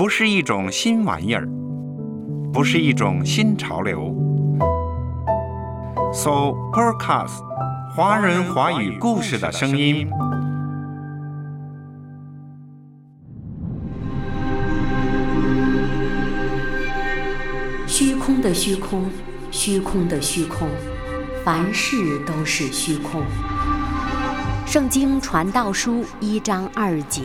不是一种新玩意儿，不是一种新潮流。So Podcast，华人华语故事的声音。虚空的虚空，虚空的虚空，凡事都是虚空。圣经传道书一章二节。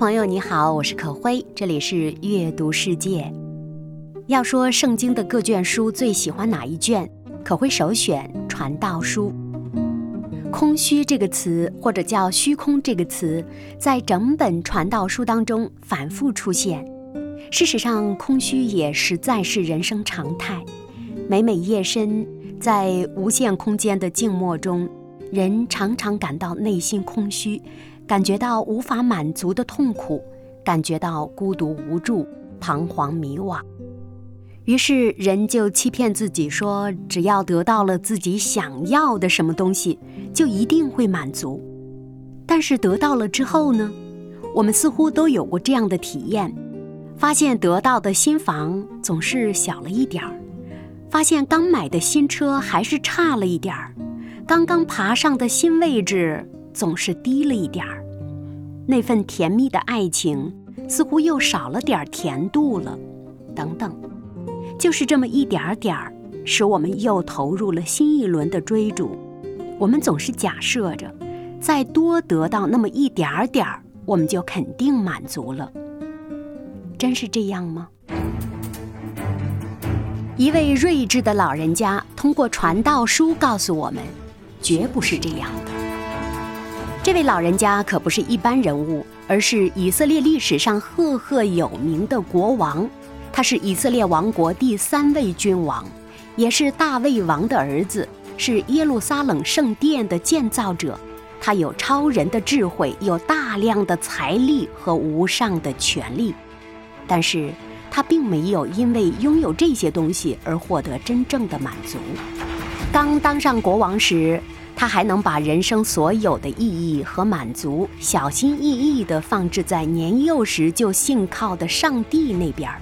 朋友，你好，我是可辉，这里是阅读世界。要说圣经的各卷书最喜欢哪一卷，可辉首选《传道书》。空虚这个词，或者叫虚空这个词，在整本《传道书》当中反复出现。事实上，空虚也实在是人生常态。每每夜深，在无限空间的静默中，人常常感到内心空虚。感觉到无法满足的痛苦，感觉到孤独无助、彷徨迷惘，于是人就欺骗自己说，只要得到了自己想要的什么东西，就一定会满足。但是得到了之后呢？我们似乎都有过这样的体验：发现得到的新房总是小了一点儿，发现刚买的新车还是差了一点儿，刚刚爬上的新位置。总是低了一点儿，那份甜蜜的爱情似乎又少了点甜度了，等等，就是这么一点儿点儿，使我们又投入了新一轮的追逐。我们总是假设着，再多得到那么一点儿点儿，我们就肯定满足了。真是这样吗？一位睿智的老人家通过传道书告诉我们，绝不是这样的。这位老人家可不是一般人物，而是以色列历史上赫赫有名的国王。他是以色列王国第三位君王，也是大卫王的儿子，是耶路撒冷圣殿的建造者。他有超人的智慧，有大量的财力和无上的权力。但是他并没有因为拥有这些东西而获得真正的满足。刚当上国王时，他还能把人生所有的意义和满足小心翼翼地放置在年幼时就信靠的上帝那边儿。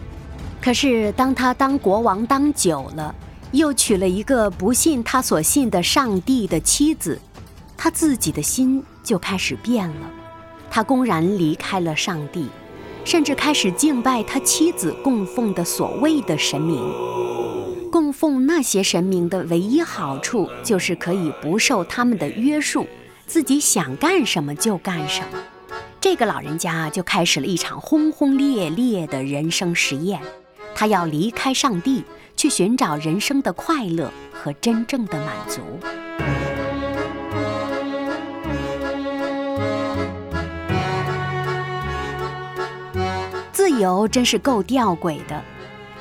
可是，当他当国王当久了，又娶了一个不信他所信的上帝的妻子，他自己的心就开始变了。他公然离开了上帝，甚至开始敬拜他妻子供奉的所谓的神明。供奉那些神明的唯一好处，就是可以不受他们的约束，自己想干什么就干什么。这个老人家就开始了一场轰轰烈烈的人生实验，他要离开上帝，去寻找人生的快乐和真正的满足。自由真是够吊诡的。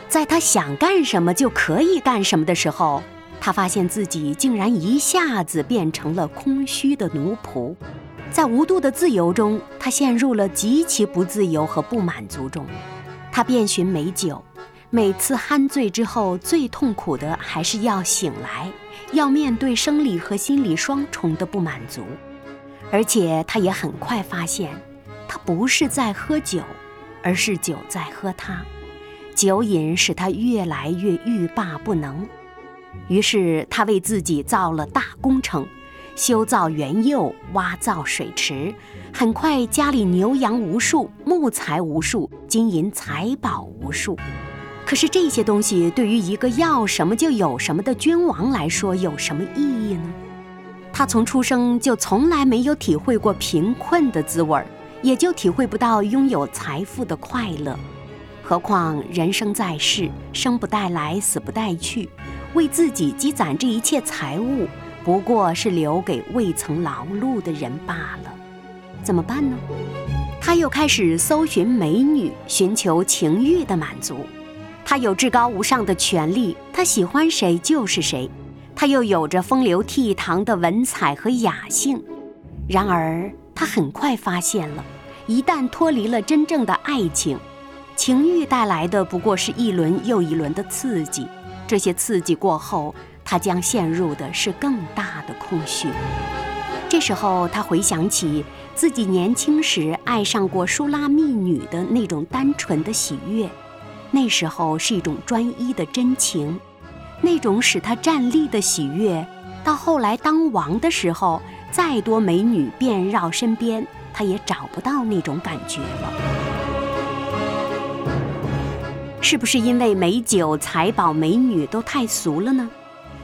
在他想干什么就可以干什么的时候，他发现自己竟然一下子变成了空虚的奴仆。在无度的自由中，他陷入了极其不自由和不满足中。他遍寻美酒，每次酣醉之后，最痛苦的还是要醒来，要面对生理和心理双重的不满足。而且，他也很快发现，他不是在喝酒，而是酒在喝他。酒瘾使他越来越欲罢不能，于是他为自己造了大工程，修造园囿，挖造水池。很快家里牛羊无数，木材无数，金银财宝无数。可是这些东西对于一个要什么就有什么的君王来说有什么意义呢？他从出生就从来没有体会过贫困的滋味儿，也就体会不到拥有财富的快乐。何况人生在世，生不带来，死不带去，为自己积攒这一切财物，不过是留给未曾劳碌的人罢了。怎么办呢？他又开始搜寻美女，寻求情欲的满足。他有至高无上的权利，他喜欢谁就是谁。他又有着风流倜傥的文采和雅兴。然而，他很快发现了，一旦脱离了真正的爱情，情欲带来的不过是一轮又一轮的刺激。这些刺激过后，他将陷入的是更大的空虚。这时候，他回想起自己年轻时爱上过舒拉密女的那种单纯的喜悦，那时候是一种专一的真情，那种使他站立的喜悦。到后来当王的时候，再多美女遍绕身边，他也找不到那种感觉了。是不是因为美酒、财宝、美女都太俗了呢？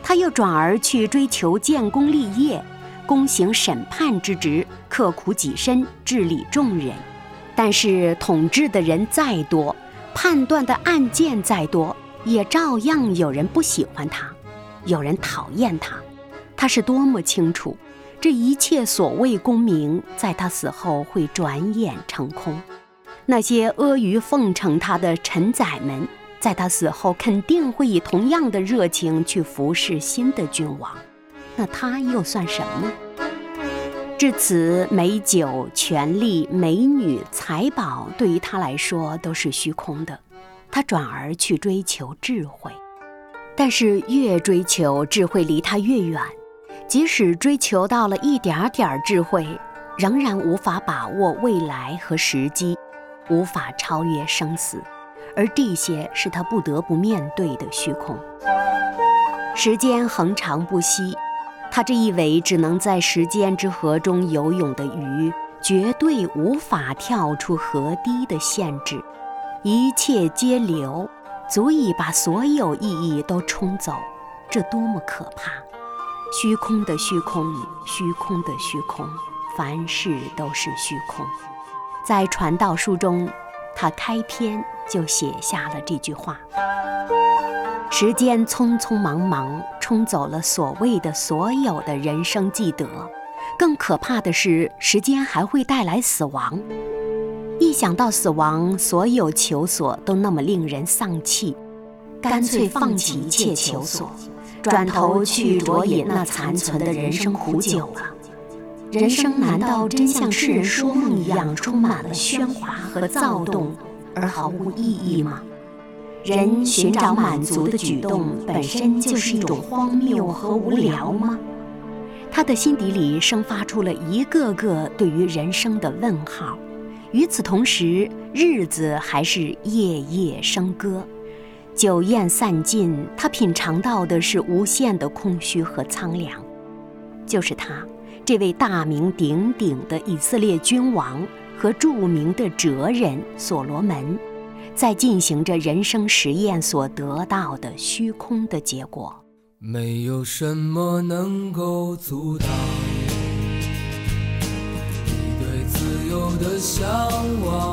他又转而去追求建功立业。公行审判之职，刻苦己身，治理众人。但是统治的人再多，判断的案件再多，也照样有人不喜欢他，有人讨厌他。他是多么清楚，这一切所谓功名，在他死后会转眼成空。那些阿谀奉承他的臣宰们，在他死后肯定会以同样的热情去服侍新的君王。那他又算什么呢？至此，美酒、权力、美女、财宝对于他来说都是虚空的。他转而去追求智慧，但是越追求智慧离他越远。即使追求到了一点点智慧，仍然无法把握未来和时机，无法超越生死，而这些是他不得不面对的虚空。时间恒长不息。他这一尾只能在时间之河中游泳的鱼，绝对无法跳出河堤的限制。一切皆流，足以把所有意义都冲走。这多么可怕！虚空的虚空，虚空的虚空，凡事都是虚空。在传道书中，他开篇就写下了这句话。时间匆匆忙忙冲走了所谓的所有的人生记得，更可怕的是，时间还会带来死亡。一想到死亡，所有求索都那么令人丧气，干脆放弃一切求索，转头去酌饮那残存的人生苦酒了。人生难道真像世人说梦一样，充满了喧哗和躁动，而毫无意义吗？人寻找满足的举动本身就是一种荒谬和无聊吗？他的心底里生发出了一个个对于人生的问号。与此同时，日子还是夜夜笙歌，酒宴散尽，他品尝到的是无限的空虚和苍凉。就是他，这位大名鼎鼎的以色列君王和著名的哲人所罗门。在进行着人生实验所得到的虚空的结果。没有什么能够阻挡你对自由的向往，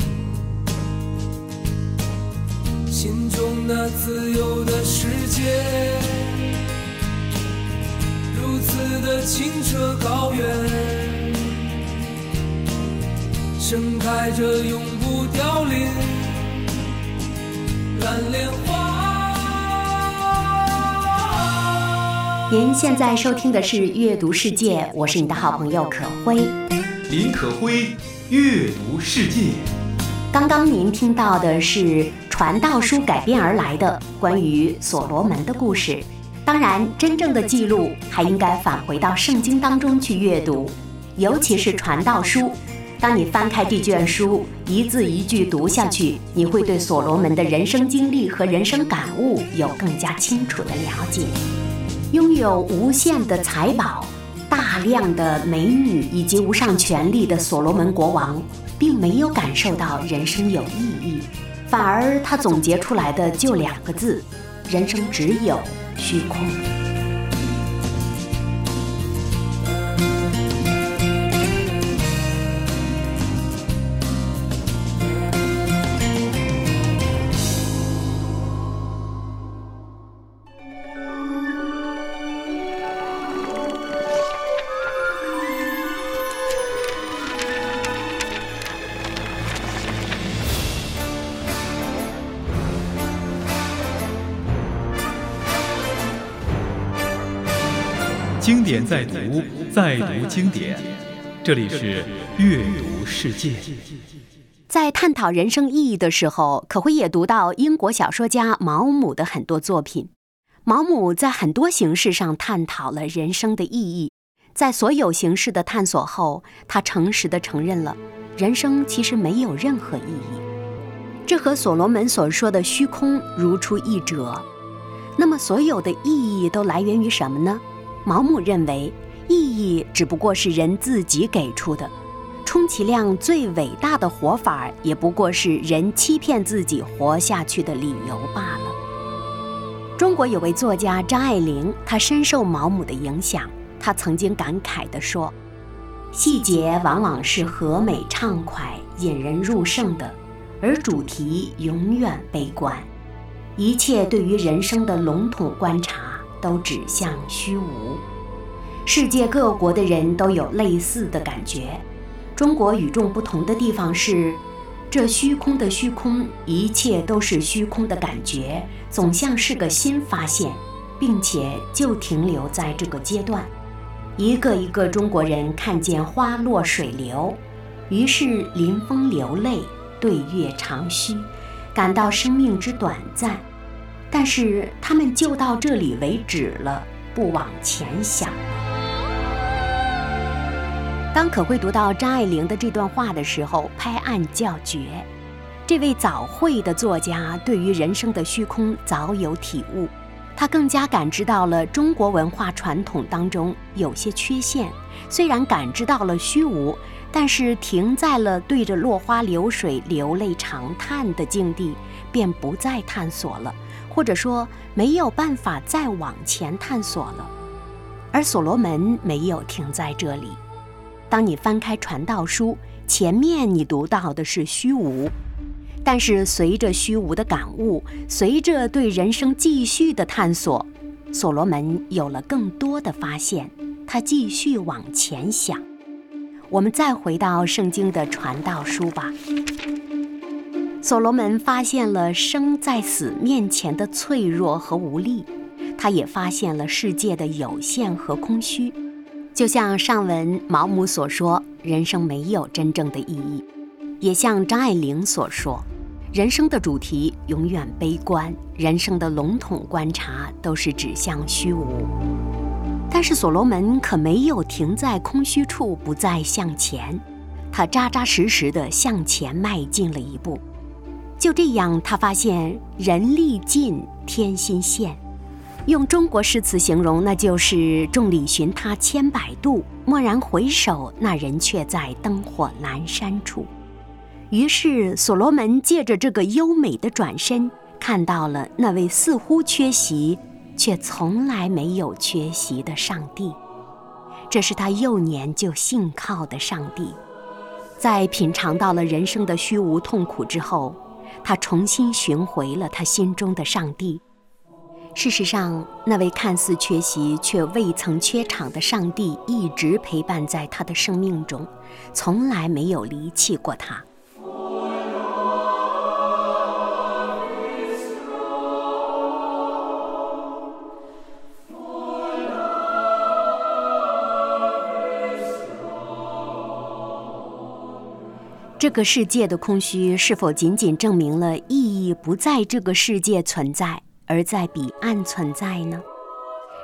心中那自由的世界，如此的清澈高远，盛开着永不凋零蓝莲花。您现在收听的是《阅读世界》，我是你的好朋友可辉。林可辉，阅读世界。刚刚您听到的是传道书改编而来的关于所罗门的故事。当然，真正的记录还应该返回到圣经当中去阅读，尤其是传道书。当你翻开这卷书，一字一句读下去，你会对所罗门的人生经历和人生感悟有更加清楚的了解。拥有无限的财宝、大量的美女以及无上权力的所罗门国王，并没有感受到人生有意义，反而他总结出来的就两个字：人生只有虚空。在读，再读经典。这里是阅读世界。在探讨人生意义的时候，可会也读到英国小说家毛姆的很多作品。毛姆在很多形式上探讨了人生的意义。在所有形式的探索后，他诚实地承认了，人生其实没有任何意义。这和所罗门所说的虚空如出一辙。那么，所有的意义都来源于什么呢？毛姆认为，意义只不过是人自己给出的，充其量最伟大的活法，也不过是人欺骗自己活下去的理由罢了。中国有位作家张爱玲，她深受毛姆的影响。她曾经感慨地说：“细节往往是和美畅快、引人入胜的，而主题永远悲观。一切对于人生的笼统观察。”都指向虚无。世界各国的人都有类似的感觉。中国与众不同的地方是，这虚空的虚空，一切都是虚空的感觉，总像是个新发现，并且就停留在这个阶段。一个一个中国人看见花落水流，于是临风流泪，对月长吁，感到生命之短暂。但是他们就到这里为止了，不往前想了。当可会读到张爱玲的这段话的时候，拍案叫绝。这位早慧的作家对于人生的虚空早有体悟，他更加感知到了中国文化传统当中有些缺陷。虽然感知到了虚无，但是停在了对着落花流水流泪长叹的境地，便不再探索了。或者说没有办法再往前探索了，而所罗门没有停在这里。当你翻开传道书，前面你读到的是虚无，但是随着虚无的感悟，随着对人生继续的探索，所罗门有了更多的发现。他继续往前想。我们再回到圣经的传道书吧。所罗门发现了生在死面前的脆弱和无力，他也发现了世界的有限和空虚。就像上文毛姆所说，人生没有真正的意义；也像张爱玲所说，人生的主题永远悲观，人生的笼统观察都是指向虚无。但是所罗门可没有停在空虚处不再向前，他扎扎实实地向前迈进了一步。就这样，他发现人力尽，天心现。用中国诗词形容，那就是“众里寻他千百度，蓦然回首，那人却在灯火阑珊处。”于是，所罗门借着这个优美的转身，看到了那位似乎缺席，却从来没有缺席的上帝。这是他幼年就信靠的上帝。在品尝到了人生的虚无痛苦之后，他重新寻回了他心中的上帝。事实上，那位看似缺席却未曾缺场的上帝，一直陪伴在他的生命中，从来没有离弃过他。这个世界的空虚，是否仅仅证明了意义不在这个世界存在，而在彼岸存在呢？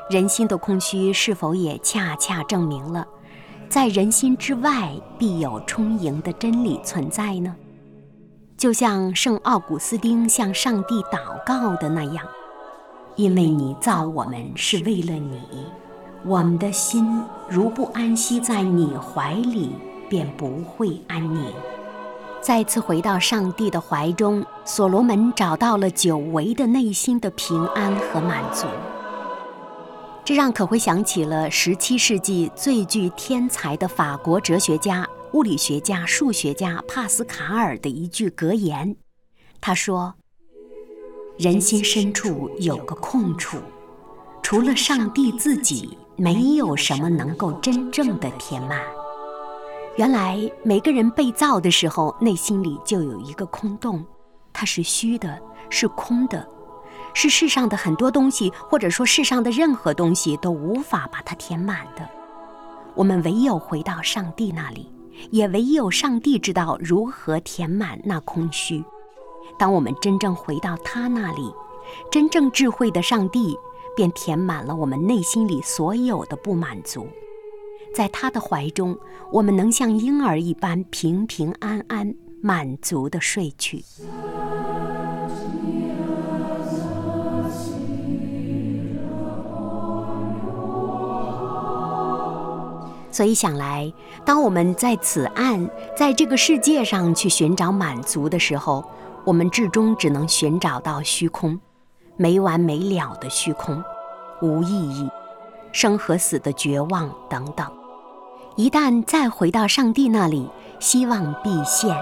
人心的空虚，是否也恰恰证明了，在人心之外必有充盈的真理存在呢？就像圣奥古斯丁向上帝祷告的那样：“因为你造我们是为了你，我们的心如不安息在你怀里，便不会安宁。”再次回到上帝的怀中，所罗门找到了久违的内心的平安和满足。这让可会想起了十七世纪最具天才的法国哲学家、物理学家、数学家帕斯卡尔的一句格言。他说：“人心深处有个空处，除了上帝自己，没有什么能够真正的填满。”原来每个人被造的时候，内心里就有一个空洞，它是虚的，是空的。是世上的很多东西，或者说世上的任何东西都无法把它填满的。我们唯有回到上帝那里，也唯有上帝知道如何填满那空虚。当我们真正回到他那里，真正智慧的上帝便填满了我们内心里所有的不满足。在他的怀中，我们能像婴儿一般平平安安、满足地睡去。所以想来，当我们在此岸，在这个世界上去寻找满足的时候，我们至终只能寻找到虚空，没完没了的虚空，无意义，生和死的绝望等等。一旦再回到上帝那里，希望必现。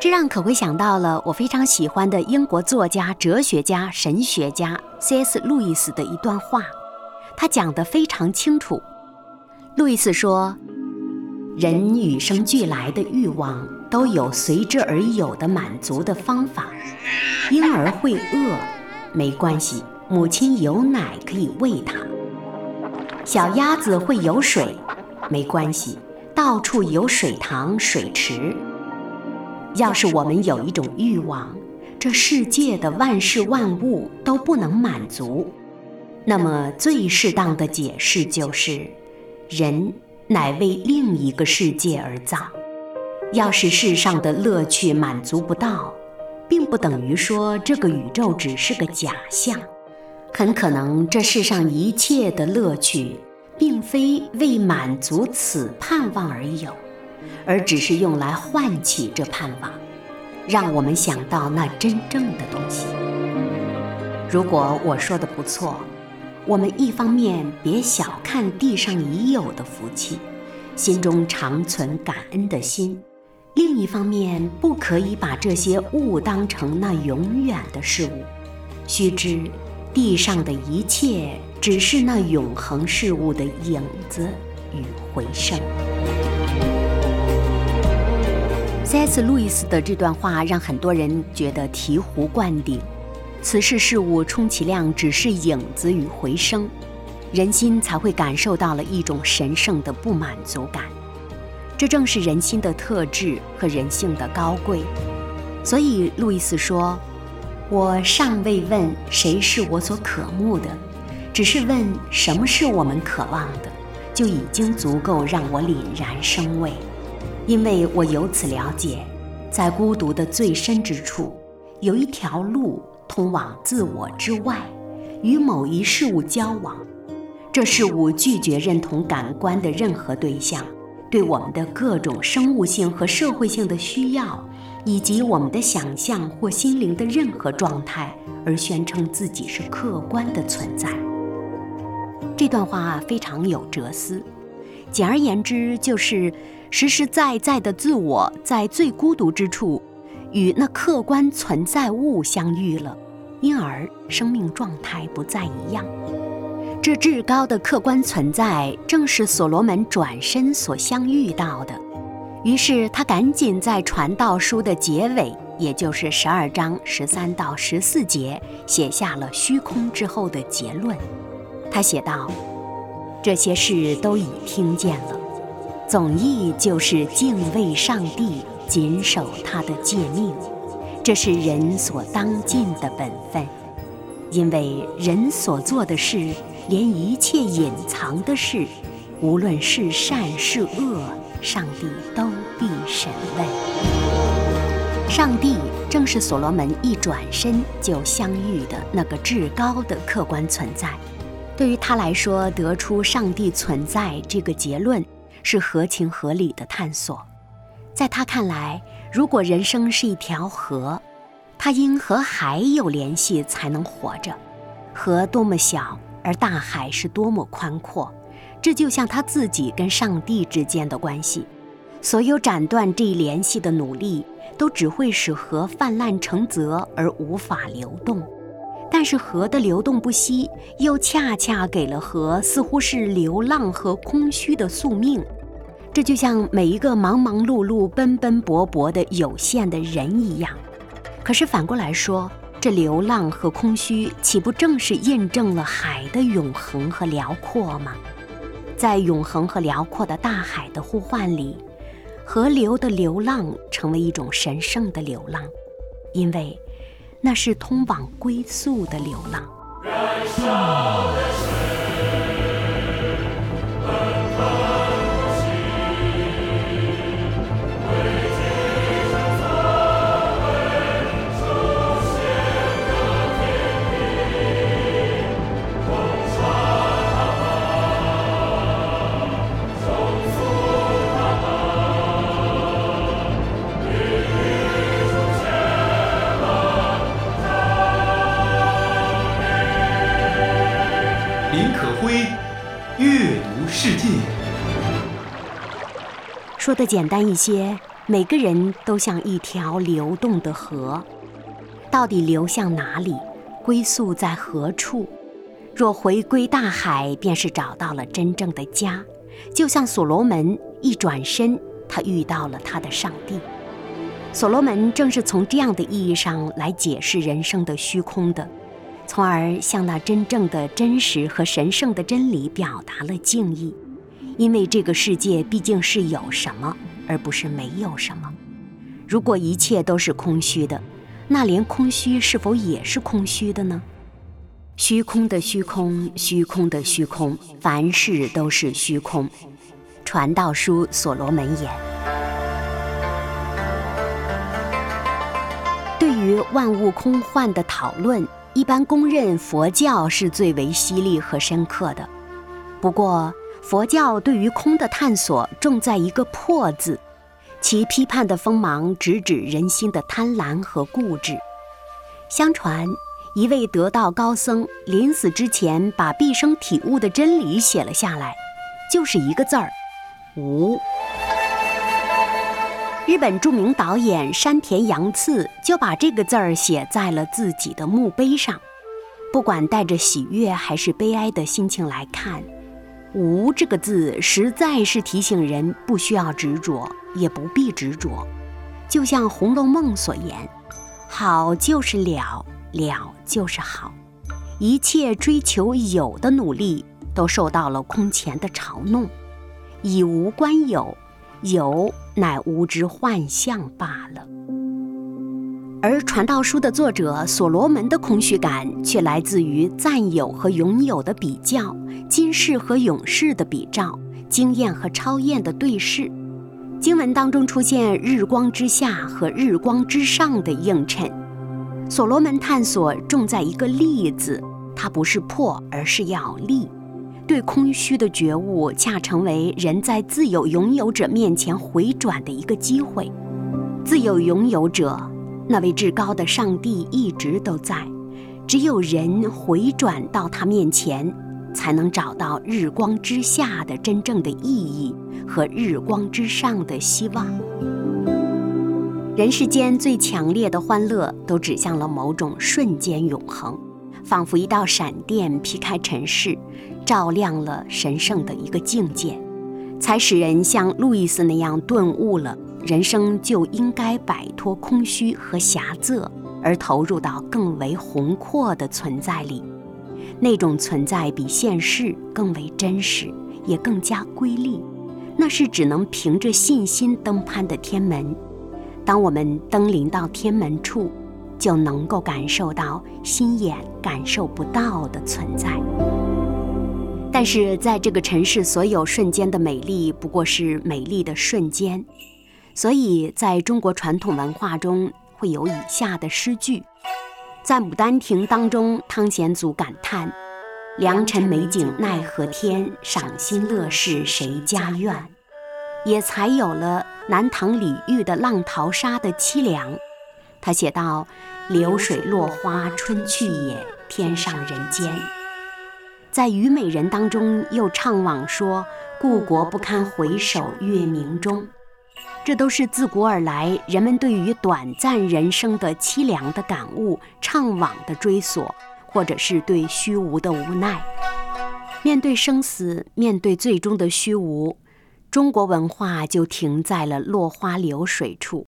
这让可会想到了我非常喜欢的英国作家、哲学家、神学家 C.S. 路易斯的一段话，他讲得非常清楚。路易斯说：“人与生俱来的欲望都有随之而有的满足的方法。婴儿会饿，没关系，母亲有奶可以喂他；小鸭子会有水，没关系，到处有水塘、水池。要是我们有一种欲望，这世界的万事万物都不能满足，那么最适当的解释就是。”人乃为另一个世界而造。要是世上的乐趣满足不到，并不等于说这个宇宙只是个假象。很可能这世上一切的乐趣，并非为满足此盼望而有，而只是用来唤起这盼望，让我们想到那真正的东西。如果我说的不错。我们一方面别小看地上已有的福气，心中常存感恩的心；另一方面，不可以把这些物当成那永远的事物。须知，地上的一切只是那永恒事物的影子与回声。C.S. 路易斯的这段话让很多人觉得醍醐灌顶。此世事物充其量只是影子与回声，人心才会感受到了一种神圣的不满足感。这正是人心的特质和人性的高贵。所以，路易斯说：“我尚未问谁是我所渴慕的，只是问什么是我们渴望的，就已经足够让我凛然生畏，因为我由此了解，在孤独的最深之处，有一条路。”通往自我之外，与某一事物交往，这事物拒绝认同感官的任何对象，对我们的各种生物性和社会性的需要，以及我们的想象或心灵的任何状态，而宣称自己是客观的存在。这段话非常有哲思，简而言之，就是实实在在的自我在最孤独之处。与那客观存在物相遇了，因而生命状态不再一样。这至高的客观存在，正是所罗门转身所相遇到的。于是他赶紧在传道书的结尾，也就是十二章十三到十四节，写下了虚空之后的结论。他写道：“这些事都已听见了，总意就是敬畏上帝。”谨守他的诫命，这是人所当尽的本分。因为人所做的事，连一切隐藏的事，无论是善是恶，上帝都必审问。上帝正是所罗门一转身就相遇的那个至高的客观存在。对于他来说，得出上帝存在这个结论是合情合理的探索。在他看来，如果人生是一条河，他应和海有联系才能活着。河多么小，而大海是多么宽阔，这就像他自己跟上帝之间的关系。所有斩断这一联系的努力，都只会使河泛滥成泽而无法流动。但是河的流动不息，又恰恰给了河似乎是流浪和空虚的宿命。这就像每一个忙忙碌碌、奔奔波波的有限的人一样。可是反过来说，这流浪和空虚，岂不正是印证了海的永恒和辽阔吗？在永恒和辽阔的大海的呼唤里，河流的流浪成为一种神圣的流浪，因为那是通往归宿的流浪。说的简单一些，每个人都像一条流动的河，到底流向哪里，归宿在何处？若回归大海，便是找到了真正的家。就像所罗门一转身，他遇到了他的上帝。所罗门正是从这样的意义上来解释人生的虚空的。从而向那真正的真实和神圣的真理表达了敬意，因为这个世界毕竟是有什么，而不是没有什么。如果一切都是空虚的，那连空虚是否也是空虚的呢？虚空的虚空，虚空的虚空，凡事都是虚空。传道书所罗门言。对于万物空幻的讨论。一般公认佛教是最为犀利和深刻的，不过佛教对于空的探索重在一个“破”字，其批判的锋芒直指人心的贪婪和固执。相传，一位得道高僧临死之前把毕生体悟的真理写了下来，就是一个字儿——无。日本著名导演山田洋次就把这个字儿写在了自己的墓碑上。不管带着喜悦还是悲哀的心情来看，“无”这个字实在是提醒人不需要执着，也不必执着。就像《红楼梦》所言：“好就是了，了就是好。”一切追求有的努力都受到了空前的嘲弄，以无关有。有乃无之幻象罢了，而传道书的作者所罗门的空虚感却来自于占有和拥有的比较，今世和永世的比照，经验和超验的对视。经文当中出现日光之下和日光之上的映衬，所罗门探索重在一个立字，它不是破，而是要立。对空虚的觉悟，恰成为人在自有拥有者面前回转的一个机会。自有拥有者，那位至高的上帝一直都在，只有人回转到他面前，才能找到日光之下的真正的意义和日光之上的希望。人世间最强烈的欢乐，都指向了某种瞬间永恒。仿佛一道闪电劈开尘世，照亮了神圣的一个境界，才使人像路易斯那样顿悟了：人生就应该摆脱空虚和狭窄，而投入到更为宏阔的存在里。那种存在比现世更为真实，也更加瑰丽。那是只能凭着信心登攀的天门。当我们登临到天门处，就能够感受到心眼感受不到的存在。但是在这个城市，所有瞬间的美丽不过是美丽的瞬间，所以在中国传统文化中会有以下的诗句。在《牡丹亭》当中，汤显祖感叹：“良辰美景奈何天，赏心乐事谁家院。”也才有了南唐李煜的《浪淘沙》的凄凉。他写道：“流水落花春去也，天上人间。”在虞美人当中又怅惘说：“故国不堪回首月明中。”这都是自古而来人们对于短暂人生的凄凉的感悟、怅惘的追索，或者是对虚无的无奈。面对生死，面对最终的虚无，中国文化就停在了落花流水处。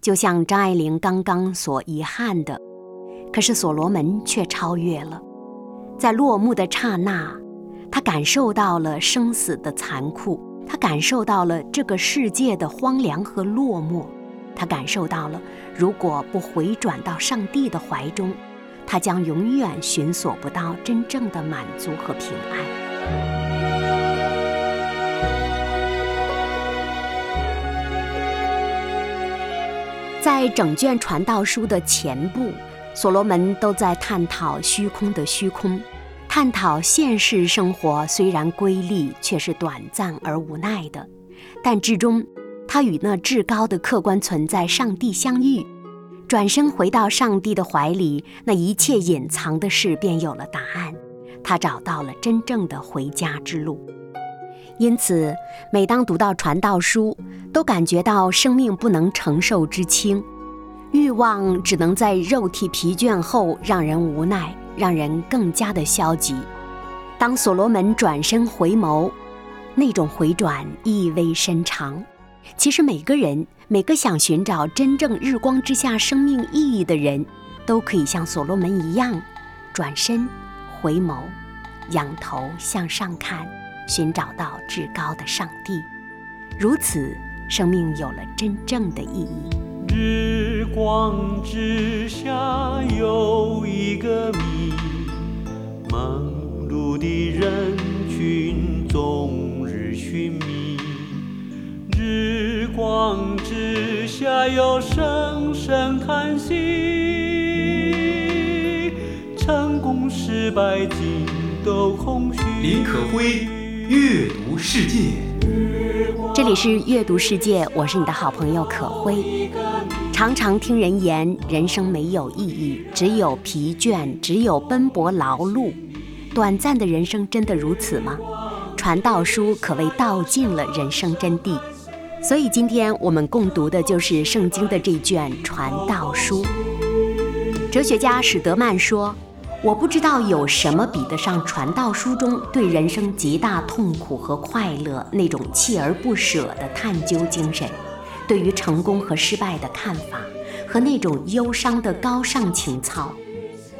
就像张爱玲刚刚所遗憾的，可是所罗门却超越了。在落幕的刹那，他感受到了生死的残酷，他感受到了这个世界的荒凉和落寞，他感受到了如果不回转到上帝的怀中，他将永远寻索不到真正的满足和平安。在整卷传道书的前部。所罗门都在探讨虚空的虚空，探讨现实生活虽然瑰丽，却是短暂而无奈的。但至终，他与那至高的客观存在上帝相遇，转身回到上帝的怀里，那一切隐藏的事便有了答案。他找到了真正的回家之路。因此，每当读到传道书，都感觉到生命不能承受之轻。欲望只能在肉体疲倦后让人无奈，让人更加的消极。当所罗门转身回眸，那种回转意味深长。其实每个人，每个想寻找真正日光之下生命意义的人，都可以像所罗门一样，转身回眸，仰头向上看，寻找到至高的上帝。如此，生命有了真正的意义。日光之下有一个谜，忙碌的人群终日寻觅。日光之下有声声叹息，成功失败尽都空虚。林可辉，阅读世界。这里是阅读世界，我是你的好朋友可辉。常常听人言，人生没有意义，只有疲倦，只有奔波劳碌。短暂的人生真的如此吗？传道书可谓道尽了人生真谛。所以今天我们共读的就是圣经的这卷传道书。哲学家史德曼说：“我不知道有什么比得上传道书中对人生极大痛苦和快乐那种锲而不舍的探究精神。”对于成功和失败的看法，和那种忧伤的高尚情操，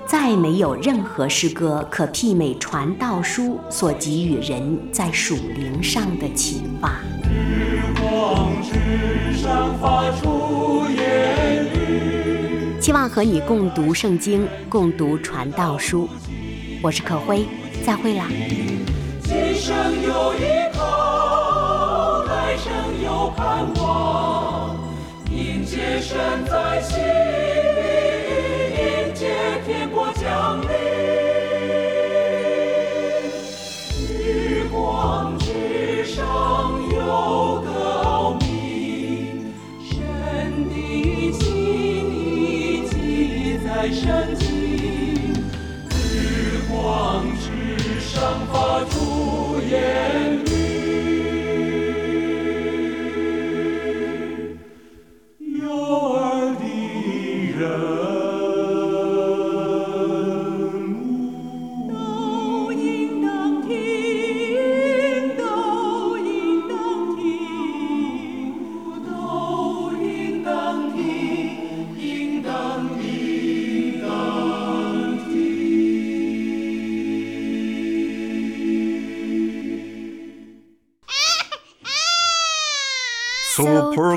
再没有任何诗歌可媲美传道书所给予人在属灵上的启发。日光之上发出言希望和你共读圣经，共读传道书。我是可辉，再会啦。今生有依靠，来生有盼望。迎接神在心里，迎接天国降临。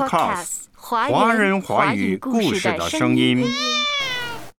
Supercast 华人华语故事的声音。